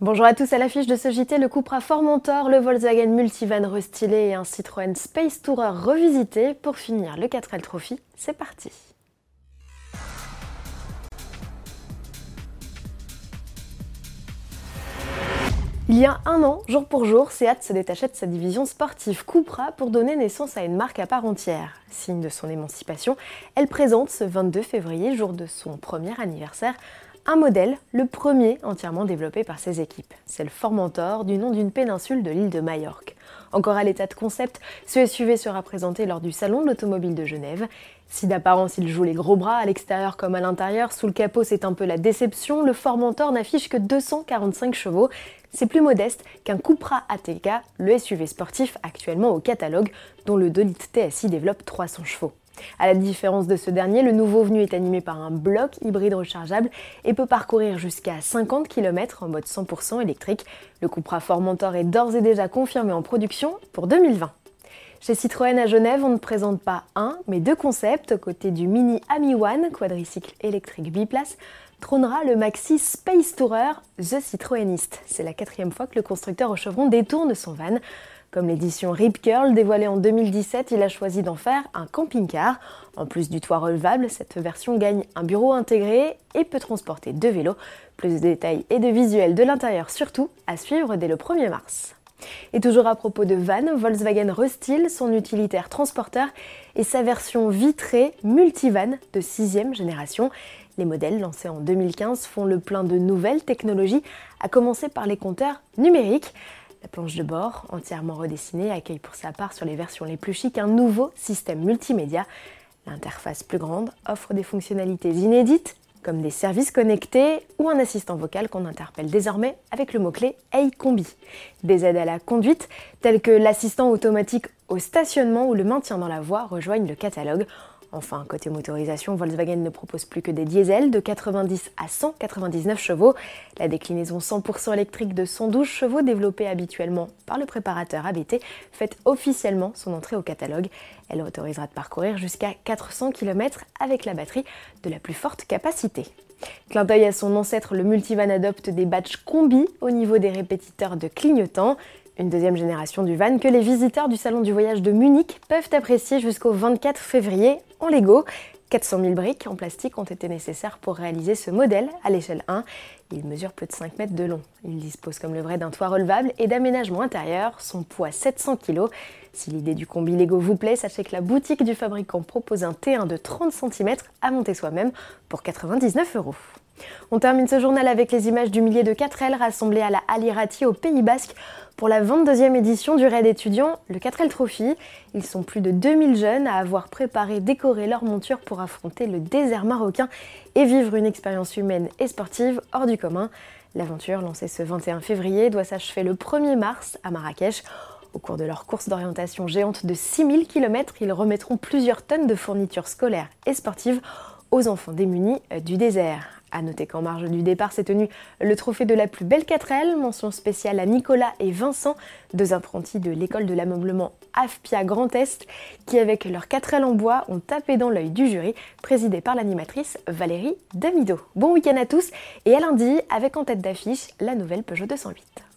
Bonjour à tous, à l'affiche de ce JT, le Cupra Formentor, le Volkswagen Multivan restylé et un Citroën Space Tourer revisité. Pour finir le 4L Trophy, c'est parti Il y a un an, jour pour jour, Seat se détachait de sa division sportive Cupra pour donner naissance à une marque à part entière. Signe de son émancipation, elle présente ce 22 février, jour de son premier anniversaire, un modèle, le premier entièrement développé par ses équipes. C'est le Formentor, du nom d'une péninsule de l'île de Majorque. Encore à l'état de concept, ce SUV sera présenté lors du Salon de l'Automobile de Genève. Si d'apparence il joue les gros bras à l'extérieur comme à l'intérieur, sous le capot c'est un peu la déception, le Formentor n'affiche que 245 chevaux c'est plus modeste qu'un Cupra ATK, le SUV sportif actuellement au catalogue, dont le 2 litres TSI développe 300 chevaux. À la différence de ce dernier, le nouveau venu est animé par un bloc hybride rechargeable et peut parcourir jusqu'à 50 km en mode 100% électrique. Le Cupra Formentor est d'ores et déjà confirmé en production pour 2020. Chez Citroën à Genève, on ne présente pas un, mais deux concepts. Côté du Mini Ami One, quadricycle électrique biplace, trônera le Maxi Space Tourer The Citroëniste. C'est la quatrième fois que le constructeur au chevron détourne son van. Comme l'édition Rip Curl dévoilée en 2017, il a choisi d'en faire un camping-car. En plus du toit relevable, cette version gagne un bureau intégré et peut transporter deux vélos. Plus de détails et de visuels de l'intérieur surtout à suivre dès le 1er mars. Et toujours à propos de van, Volkswagen restyle son utilitaire transporteur et sa version vitrée multivan de 6 génération. Les modèles lancés en 2015 font le plein de nouvelles technologies, à commencer par les compteurs numériques. La planche de bord, entièrement redessinée, accueille pour sa part sur les versions les plus chics un nouveau système multimédia. L'interface plus grande offre des fonctionnalités inédites comme des services connectés ou un assistant vocal qu'on interpelle désormais avec le mot-clé Hey Combi. Des aides à la conduite, telles que l'assistant automatique au stationnement ou le maintien dans la voie, rejoignent le catalogue. Enfin, côté motorisation, Volkswagen ne propose plus que des diesels de 90 à 199 chevaux. La déclinaison 100% électrique de 112 chevaux développée habituellement par le préparateur ABT fait officiellement son entrée au catalogue. Elle autorisera de parcourir jusqu'à 400 km avec la batterie de la plus forte capacité. Clin d'œil à son ancêtre, le multivan adopte des batchs combi au niveau des répétiteurs de clignotants une deuxième génération du van que les visiteurs du Salon du Voyage de Munich peuvent apprécier jusqu'au 24 février en Lego. 400 000 briques en plastique ont été nécessaires pour réaliser ce modèle à l'échelle 1. Il mesure plus de 5 mètres de long. Il dispose comme le vrai d'un toit relevable et d'aménagement intérieur. Son poids 700 kg. Si l'idée du combi Lego vous plaît, sachez que la boutique du fabricant propose un T1 de 30 cm à monter soi-même pour 99 euros. On termine ce journal avec les images du millier de 4L rassemblés à la Alirati au Pays Basque pour la 22e édition du raid étudiant, le 4L Trophy. Ils sont plus de 2000 jeunes à avoir préparé, décoré leur monture pour affronter le désert marocain et vivre une expérience humaine et sportive hors du commun. L'aventure, lancée ce 21 février, doit s'achever le 1er mars à Marrakech. Au cours de leur course d'orientation géante de 6000 km, ils remettront plusieurs tonnes de fournitures scolaires et sportives aux enfants démunis du désert. A noter qu'en marge du départ s'est tenu le trophée de la plus belle 4L, mention spéciale à Nicolas et Vincent, deux apprentis de l'école de l'ameublement AFPIA Grand Est, qui avec leur 4L en bois ont tapé dans l'œil du jury, présidé par l'animatrice Valérie Damido. Bon week-end à tous et à lundi avec en tête d'affiche la nouvelle Peugeot 208.